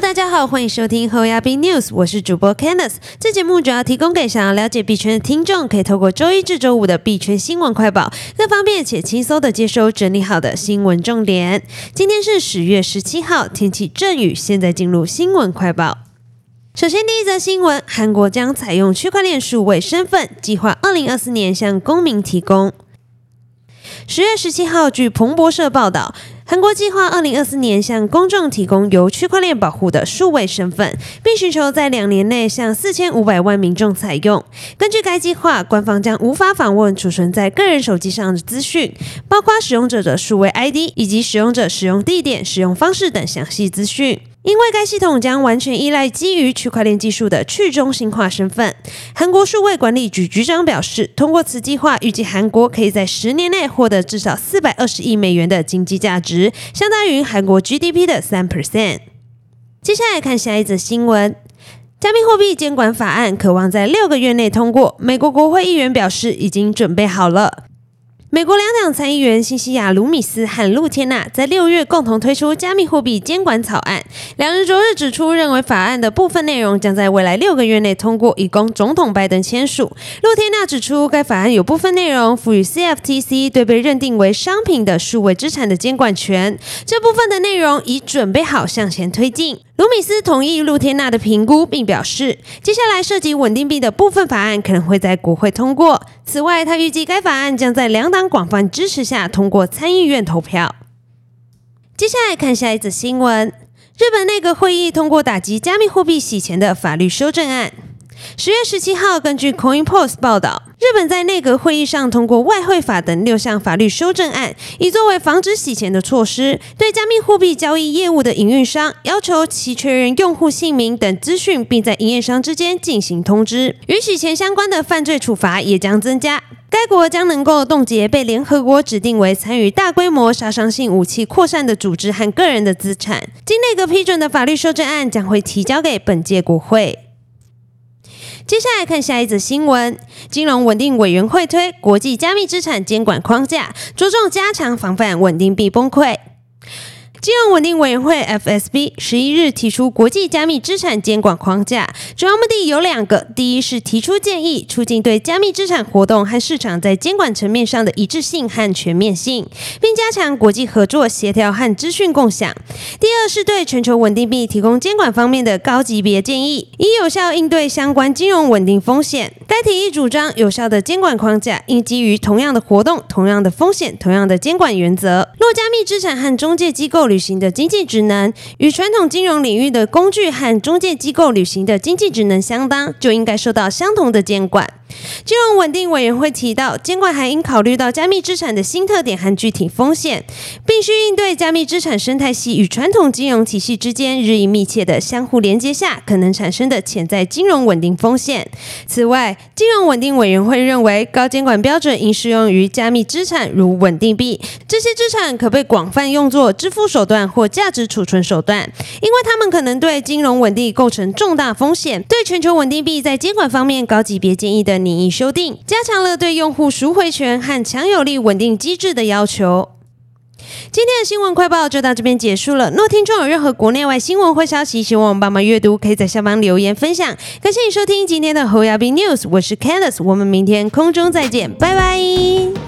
大家好，欢迎收听后亚币 News，我是主播 Candice。这节目主要提供给想要了解币圈的听众，可以透过周一至周五的币圈新闻快报，更方便且轻松的接收整理好的新闻重点。今天是十月十七号，天气阵雨。现在进入新闻快报。首先，第一则新闻：韩国将采用区块链数位身份，计划二零二四年向公民提供。十月十七号，据彭博社报道。韩国计划二零二四年向公众提供由区块链保护的数位身份，并寻求在两年内向四千五百万民众采用。根据该计划，官方将无法访问储存在个人手机上的资讯，包括使用者的数位 ID 以及使用者使用地点、使用方式等详细资讯。因为该系统将完全依赖基于区块链技术的去中心化身份，韩国数位管理局局长表示，通过此计划，预计韩国可以在十年内获得至少四百二十亿美元的经济价值，相当于韩国 GDP 的三 percent。接下来看下一则新闻：加密货币监管法案渴望在六个月内通过，美国国会议员表示已经准备好了。美国两党参议员新西亚卢米斯和露天娜在六月共同推出加密货币监管草案。两人昨日指出，认为法案的部分内容将在未来六个月内通过，以供总统拜登签署。露天娜指出，该法案有部分内容赋予 CFTC 对被认定为商品的数位资产的监管权，这部分的内容已准备好向前推进。卢米斯同意露天娜的评估，并表示，接下来涉及稳定币的部分法案可能会在国会通过。此外，他预计该法案将在两党广泛支持下通过参议院投票。接下来看下一则新闻：日本内阁会议通过打击加密货币洗钱的法律修正案。十月十七号，根据 Coin Post 报道。日本在内阁会议上通过外汇法等六项法律修正案，以作为防止洗钱的措施。对加密货币交易业务的营运商，要求其确认用户姓名等资讯，并在营业商之间进行通知。与洗钱相关的犯罪处罚也将增加。该国将能够冻结被联合国指定为参与大规模杀伤性武器扩散的组织和个人的资产。经内阁批准的法律修正案将会提交给本届国会。接下来看下一则新闻：金融稳定委员会推国际加密资产监管框架，着重加强防范稳定币崩溃。金融稳定委员会 （FSB） 十一日提出国际加密资产监管框架，主要目的有两个：第一是提出建议，促进对加密资产活动和市场在监管层面上的一致性和全面性，并加强国际合作、协调和资讯共享；第二是对全球稳定币提供监管方面的高级别建议，以有效应对相关金融稳定风险。该提议主张，有效的监管框架应基于同样的活动、同样的风险、同样的监管原则。若加密资产和中介机构履行的经济职能与传统金融领域的工具和中介机构履行的经济职能相当，就应该受到相同的监管。金融稳定委员会提到，监管还应考虑到加密资产的新特点和具体风险，必须应对加密资产生态系与传统金融体系之间日益密切的相互连接下可能产生的潜在金融稳定风险。此外，金融稳定委员会认为，高监管标准应适用于加密资产，如稳定币。这些资产可被广泛用作支付手段或价值储存手段，因为它们可能对金融稳定构成重大风险。对全球稳定币在监管方面高级别建议的。拟议修订加强了对用户赎回权和强有力稳定机制的要求。今天的新闻快报就到这边结束了。若听众有任何国内外新闻或消息，希望我们帮忙阅读，可以在下方留言分享。感谢你收听今天的侯亚斌 News，我是 Candice，我们明天空中再见，拜拜。